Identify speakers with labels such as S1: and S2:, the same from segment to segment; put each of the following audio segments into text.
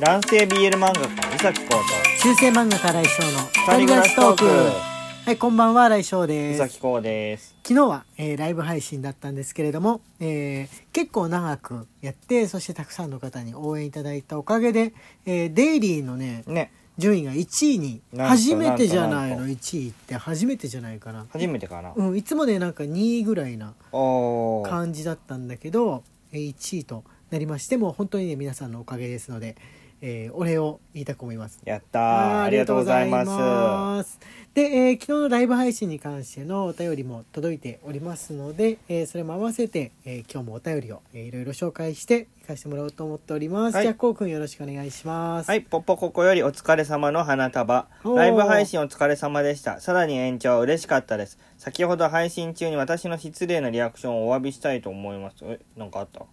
S1: 男性 BL 漫画家伊崎浩
S2: 中世漫画家来翔の
S1: と二人暮らしトーク。
S2: はいこんばんは来翔
S1: 伊
S2: です。
S1: 崎浩です。
S2: 昨日は、えーライブ配信だったんですけれども、えー結構長くやってそしてたくさんの方に応援いただいたおかげで、えーデイリーのね
S1: ね。
S2: 順位が1位に
S1: なんと
S2: 初めてじゃないの
S1: なんと
S2: 1位って初めてじゃないかな。
S1: 初めてかな。
S2: うんいつもねなんか2位ぐらいな
S1: おー。
S2: 感じだったんだけどえー1位となりましてもう本当にね皆さんのおかげですので、えーお礼を言いたく思います
S1: やったーありがとうございます
S2: す。で、えー昨日のライブ配信に関してのお便りも届いておりますので、えーそれも合わせて、えー今日もお便りを、えーいろいろ紹介していかせてもらおうと思っております。
S1: はい
S2: じゃあこうくんよろしくお願いします。
S1: はい、ポッポココよりお疲れ様の花束。ライブ配信お疲れ様でした。さらに延長嬉しかったです。先ほど配信中に私の失礼なリアクションをお詫びしたいと思います。え、なんかあった？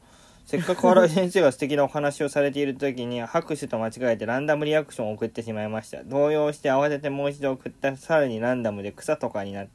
S1: せっかく新井先生が素敵なお話をされている時に拍手と間違えてランダムリアクションを送ってしまいました。動揺して慌ててもう一度送ったさらにランダムで草とかになって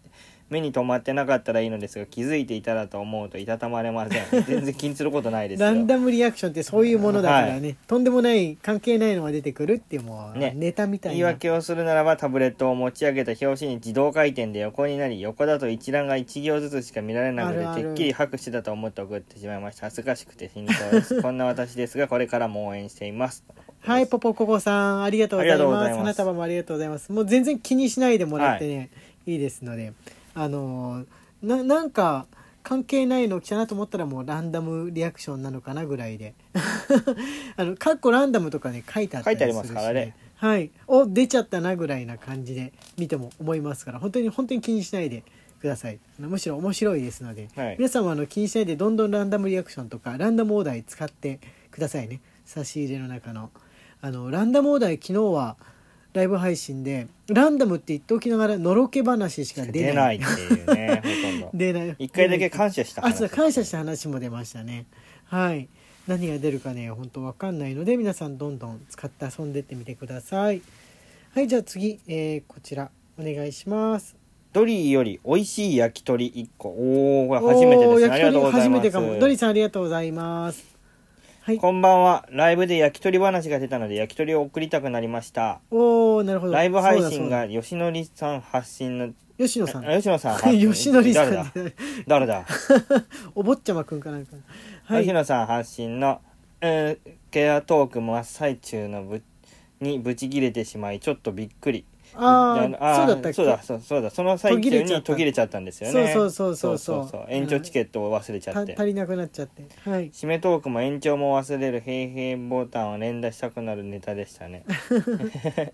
S1: 目に留まってなかったらいいのですが気づいていたらと思うといたたまれません。全然気にすることないですよ。
S2: ランダムリアクションってそういうものだからね、とんでもない関係ないのが出てくるっていうもう、
S1: ね。
S2: ネタみたいな。
S1: 言い訳をするならばタブレットを持ち上げた表紙に自動回転で横になり横だと一覧が1行ずつしか見られなくて
S2: あるある。
S1: てっきり拍手だと思って送ってしまいました。恥ずかしくて死にそうです。こんな私ですがこれからも応援しています。
S2: はい、ポポココさん、ありがとうございます。
S1: ざいます。
S2: 花束もありがとうございます。もう全然気にしないでもらってね、い、いですので、あのーな、なんか、関係ないの来たなと思ったらもうランダムリアクションなのかなぐらいで。あの、カッコランダムとかね、書いてあったりするし、
S1: 書いてありますからね。
S2: はい。お、出ちゃったなぐらいな感じで見ても思いますから、本当に、本当に気にしないでください。むしろ面白いですので、
S1: はい
S2: 皆さんはあの気にしないでどんどんランダムリアクションとかランダムお題使ってくださいね差し入れの中のあのランダムお題昨日はライブ配信でランダムって言っておきながらのろけ話しか出
S1: 出
S2: ない。
S1: ないっていうね ほとんど。
S2: 出ない。
S1: 一回だけ感謝した話。
S2: あそう感謝した話も出ましたね。はい。何が出るかね本当わかんないので皆さんどんどん使って遊んでってみてください。はいじゃあ次、えーこちらお願いします。
S1: ドリーより美味しい焼き鳥1個。おおこれ初めてですね。ありがとうございます。
S2: 初めてかも。ドリさんありがとうございますはい。
S1: こんばんは。ライブで焼き鳥話が出たので焼き鳥を送りたくなりました。
S2: おおなるほど。
S1: ライブ配信が吉典さん発信の
S2: 吉野さん。
S1: あ吉野さん
S2: 吉典さん。
S1: 誰だ？誰だ？
S2: お坊ちゃまくんかなんか。はい。
S1: 吉野さん発信の、えーケアトーク真っ最中のぶにブチ切れてしまいちょっとびっくり
S2: あ
S1: で
S2: あそうだったっけ？
S1: そうだそうだ。その最中に途切れちゃった。んですよね。
S2: そうそうそうそう。そう
S1: 延長チケットを忘れちゃって。
S2: た足りなくなっちゃって。はい。
S1: 締めトークも延長も忘れる平平ボタンを連打したくなるネタでしたね。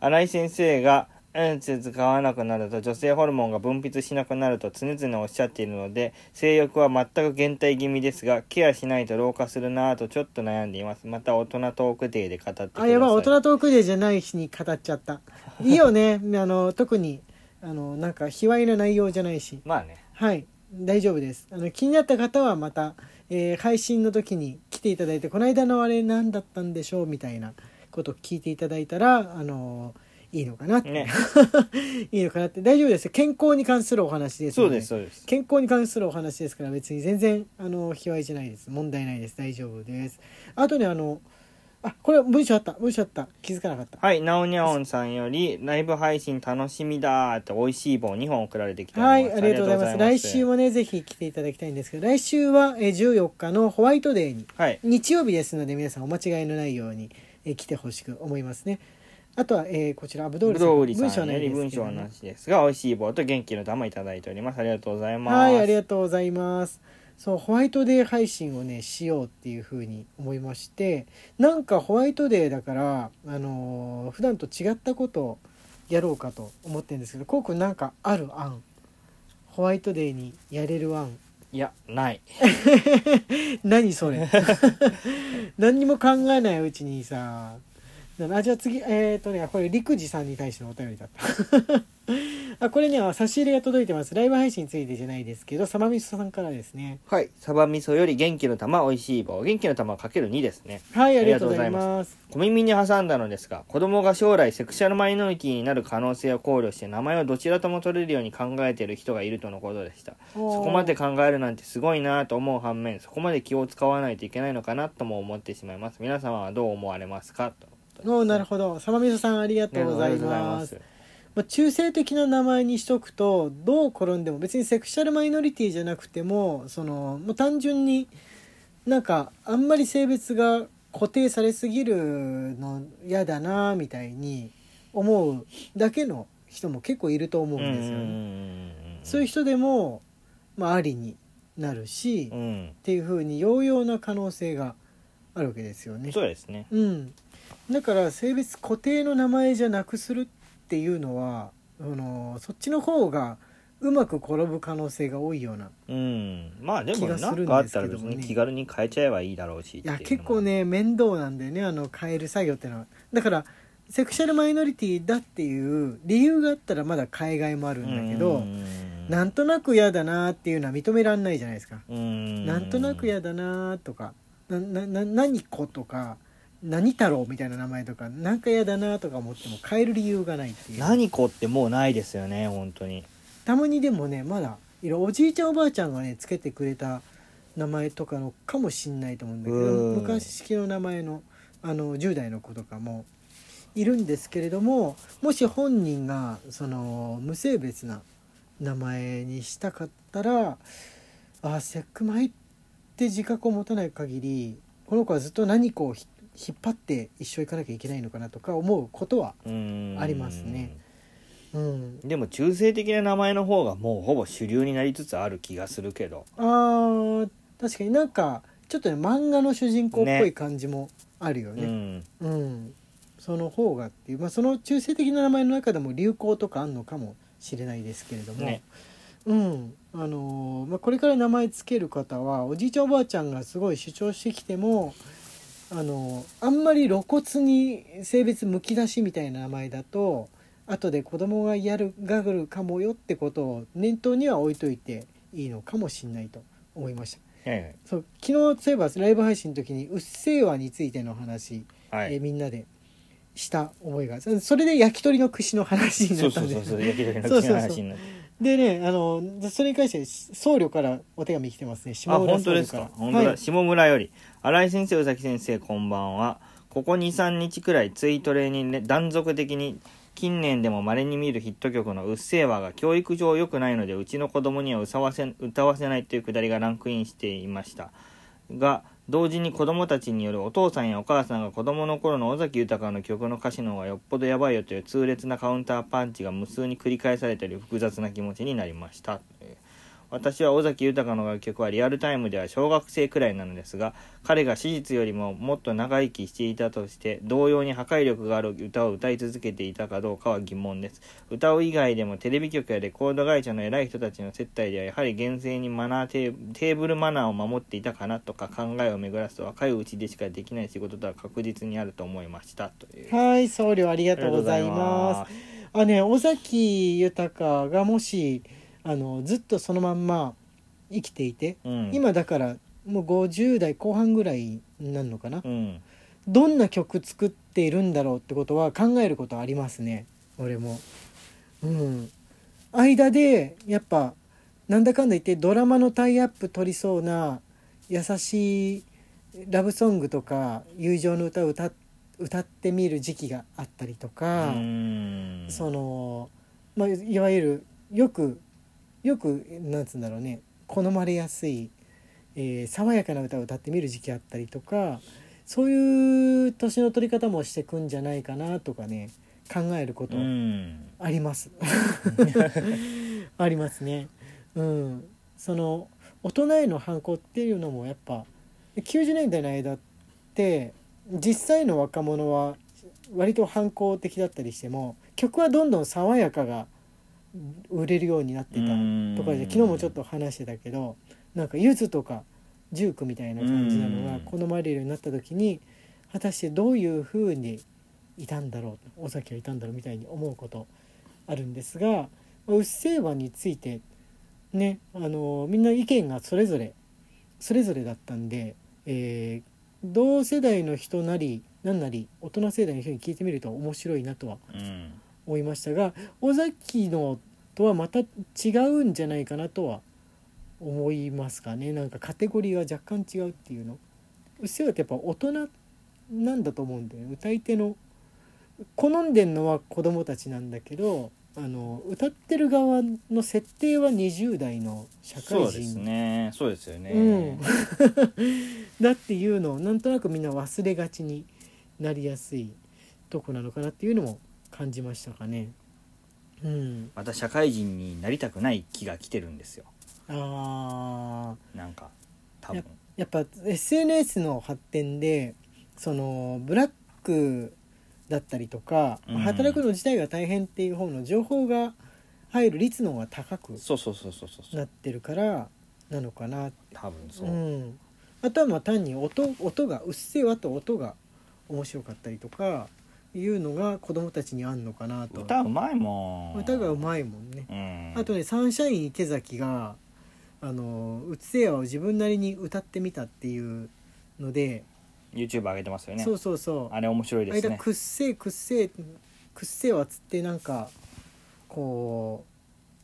S1: 新井先生がうん使わなくなると女性ホルモンが分泌しなくなると常々おっしゃっているので性欲は全く減退気味ですがケアしないと老化するなぁとちょっと悩んでいます。また大人トークデーで語ってください。
S2: あやばい大人トークデーじゃない日に語っちゃった。いいよね。あの特にあのなんか卑猥な内容じゃないし。
S1: まあね。
S2: はい。大丈夫です。あの気になった方はまた、えー配信の時に来ていただいてこの間のあれ何だったんでしょうみたいなことを聞いていただいたらあのいいのかなって、
S1: ね。
S2: いいのかなって。大丈夫です健康に関するお話です
S1: そう
S2: ので
S1: ですそうです。
S2: 健康に関するお話ですから別に全然あの卑猥じゃないです。問題ないです。大丈夫です。あとねあのあこれ文章あった。文章あった。気づかなかった。
S1: はい、なおにゃおんさんより、ライブ配信楽しみだーって、美味しい棒2本送られてきて。
S2: はい、ありがとうございます。来週もね、ぜひ来ていただきたいんですけど、来週はえー14日のホワイトデーに、
S1: はい。
S2: 日曜日ですので、皆さんお間違いのないように、えー来てほしく思いますね。あとは、えーこちら、アブドールさん。
S1: ぶどう売りさんより
S2: 文章ないです
S1: 文章は
S2: けどね
S1: なしですが、美味しい棒と元気の玉いただいております。ありがとうございます。
S2: はい、ありがとうございます。そう、ホワイトデー配信をね、しようっていうふうに思いまして、なんかホワイトデーだから、あのー普段と違ったことをやろうかと思ってるんですけど、こうくんなんかある案？ホワイトデーにやれる案？
S1: いや、ない。
S2: 何それ？何にも考えないうちにさあじゃあ次えっ、とねこれ陸二さんに対してのお便りだった。あこれね差し入れが届いてます。ライブ配信についてじゃないですけどサバミソさんからですね。
S1: はい。サバ味噌より元気の玉美味しい棒。元気の玉かける2ですね。
S2: はいありがとうございます。
S1: 小耳に挟んだのですが子供が将来セクシャルマイノリティになる可能性を考慮して名前をどちらとも取れるように考えている人がいるとのことでした。そこまで考えるなんてすごいなと思う反面そこまで気を使わないといけないのかなとも思ってしまいます。皆様はどう思われますか？と
S2: おーなるほど。サバミソさんありがとうございます。まあ、中性的な名前にしとくとどう転んでも別にセクシャルマイノリティじゃなくてもそのもう単純になんかあんまり性別が固定されすぎるの嫌だなみたいに思うだけの人も結構いると思うんですよね。そういう人でも、まあ、ありになるし、っ
S1: うん。
S2: ていう風に容々な可能性があるわけですよね。
S1: そうですね。
S2: うん、だから性別固定の名前じゃなくするっていうのはあのそっちの方がうまく転ぶ可能性が多いような
S1: うん。まあでも何かあったら別に気軽に変えちゃえばいいだろうし
S2: いや結構ね面倒なんだよねあの変える作業ってのは。だからセクシャルマイノリティだっていう理由があったらまだ海外もあるんだけど
S1: うん。
S2: なんとなく嫌だなっていうのは認めらんないじゃないですか。
S1: うん。
S2: なんとなく嫌だなとかななな何子とか何太郎みたいな名前とかなんか嫌だなとか思っても変える理由がないっていう。
S1: 何子ってもうないですよね本当に。
S2: たまにでもねまだいろおじいちゃんおばあちゃんがねつけてくれた名前とかのかもしんないと思うんだけど
S1: うん。
S2: 昔式の名前のあの10代の子とかもいるんですけれどももし本人がその無性別な名前にしたかったらあセックマイって自覚を持たない限りこの子はずっと何かをひ引っ張って一生行かなきゃいけないのかなとか思うことは、
S1: うん。
S2: ありますね。うん、
S1: でも中性的な名前の方がもうほぼ主流になりつつある気がするけど。
S2: あー確かになんかちょっとね漫画の主人公っぽ
S1: ね
S2: い感じもあるよ
S1: う
S2: ね
S1: ん。
S2: うん、その方がっていう、まあ、その中性的な名前の中でも流行とかあんのかもしれないですけれども、
S1: ね。
S2: うんあのーまあ、これから名前つける方はおじいちゃんおばあちゃんがすごい主張してきてもあのーあんまり露骨に性別むき出しみたいな名前だと後で子供がやるがるかもよってことを念頭には置いといていいのかもしれないと思いました。
S1: はい
S2: そう昨日そういえばライブ配信の時に「うっせぇわ」についての話、
S1: はい。
S2: えーみんなで。した覚えが。そそれで焼き鳥の串の話になったんです
S1: そうそうそう焼き鳥の口
S2: そうそうそう
S1: の話になって
S2: でねあのそれに関して僧侶からお手紙来てますね。
S1: あ
S2: 下村
S1: 本当です
S2: か？
S1: 本当だ、
S2: はい、
S1: 下村より。新井先生宇崎先生こんばんは。ここ23日くらいツイートレに、ね、断続的に近年でも稀に見るヒット曲の「うっせぇわ」が教育上良くないのでうちの子供には歌わせ歌わせないというくだりがランクインしていました。が同時に子供たちによるお父さんやお母さんが子供の頃の尾崎豊の曲の歌詞の方がよっぽどやばいよという痛烈なカウンターパンチが無数に繰り返されたり複雑な気持ちになりました。私は尾崎豊の楽曲はリアルタイムでは小学生くらいなのですが彼が史実よりももっと長生きしていたとして同様に破壊力がある歌を歌い続けていたかどうかは疑問です。歌う以外でもテレビ局やレコード会社の偉い人たちの接待ではやはり厳正にマナーテーテーブルマナーを守っていたかなとか考えを巡らすと若いうちでしかできない仕事とは確実にあると思いましたという。
S2: はい僧侶ありがとうございます。あね尾崎豊がもしあのずっとそのまんま生きていて、
S1: うん、
S2: 今だからもう50代後半ぐらいになるのかな、
S1: うん。
S2: どんな曲作っているんだろうってことは考えることありますね。俺も。うん、間でやっぱなんだかんだ言ってドラマのタイアップ取りそうな優しいラブソングとか友情の歌を歌っ歌ってみる時期があったりとか、
S1: うん。
S2: その、まあ、いわゆるよくよくなんつうんだろうね好まれやすい、えー爽やかな歌を歌ってみる時期あったりとかそういう年の取り方もしてくんじゃないかなとかね考えること
S1: うん
S2: あります。ありますね。うん、その大人への反抗っていうのもやっぱ90年代の間って実際の若者は割と反抗的だったりしても曲はどんどん爽やかが売れるようになってたとかで昨日もちょっと話してたけどなんかゆずとかジュークみたいな感じなのが好まれるようになった時に果たしてどういうふうにいたんだろう尾崎はいたんだろうみたいに思うことあるんですが「うっせぇわ」についてねあのみんな意見がそれぞれそれぞれだったんで、えー同世代の人なり何なり大人世代の人に聞いてみると面白いなとは
S1: うん
S2: 思いましたが尾崎のとはまた違うんじゃないかなとは思いますかね。なんかカテゴリーが若干違うっていうの。うっせぇわってやっぱ大人なんだと思うんだよね。歌い手の好んでんのは子供たちなんだけどあの歌ってる側の設定は20代の社会
S1: そうです
S2: 人
S1: ね。そうですよね、
S2: うん、だっていうのをなんとなくみんな忘れがちになりやすいとこなのかなっていうのも感じましたかね。うん、
S1: また社会人になりたくない気が来てるんですよ。
S2: あー。
S1: なんか多分。
S2: やっぱ SNS の発展でそのブラックだったりとか、
S1: うん。
S2: 働くの自体が大変っていう方の情報が入る率の方が高く
S1: そうそうそうそうそう。
S2: なってるからなのかな
S1: 多分そう、
S2: うん、あとはまあ単に音音が「うっせぇわ」と音が面白かったりとかいうのが子供たちにあんのかなと。
S1: 歌うまいもん。
S2: 歌がうまいもんね、
S1: うん。
S2: あとねサンシャイン池崎が「あのうっせぇわ」を自分なりに歌ってみたっていうので、
S1: YouTube 上げてますよね。
S2: そうそうそう。
S1: あれ面白いです
S2: 間
S1: ね。
S2: くっせぇくっせぇくっせぇわっつってなんかこ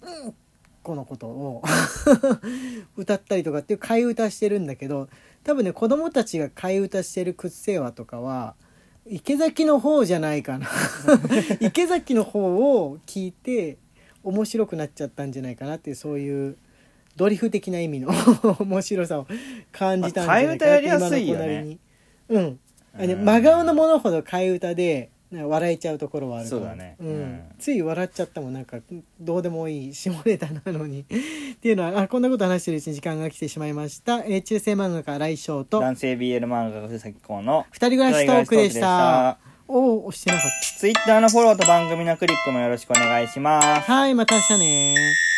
S2: う「うん」このことを。歌ったりとかっていう替え歌してるんだけど多分ね子供たちが替え歌してる「くっせぇわ」とかは池崎の方じゃないかな。池崎の方を聞いて面白くなっちゃったんじゃないかなっていうそういうドリフ的な意味の 面白さを感じたんじゃないかなって
S1: まあ替え歌やりやすいよね。
S2: うん。
S1: うん。
S2: 真顔のものほど替え歌でなんか笑えちゃうところはあるから。
S1: そうだね。
S2: ん。
S1: うん。
S2: つい笑っちゃったもんなんかどうでもいい下ネタなのに。っていうのはあこんなこと話してるうちに時間が来てしまいました、えー中世漫画家来翔と。
S1: 男性 BL 漫画家藤崎公の
S2: 二人暮らしトークでした。おお押してなかっ
S1: Twitter のフォローと番組のクリップもよろしくお願いします。
S2: たはいまた明日ね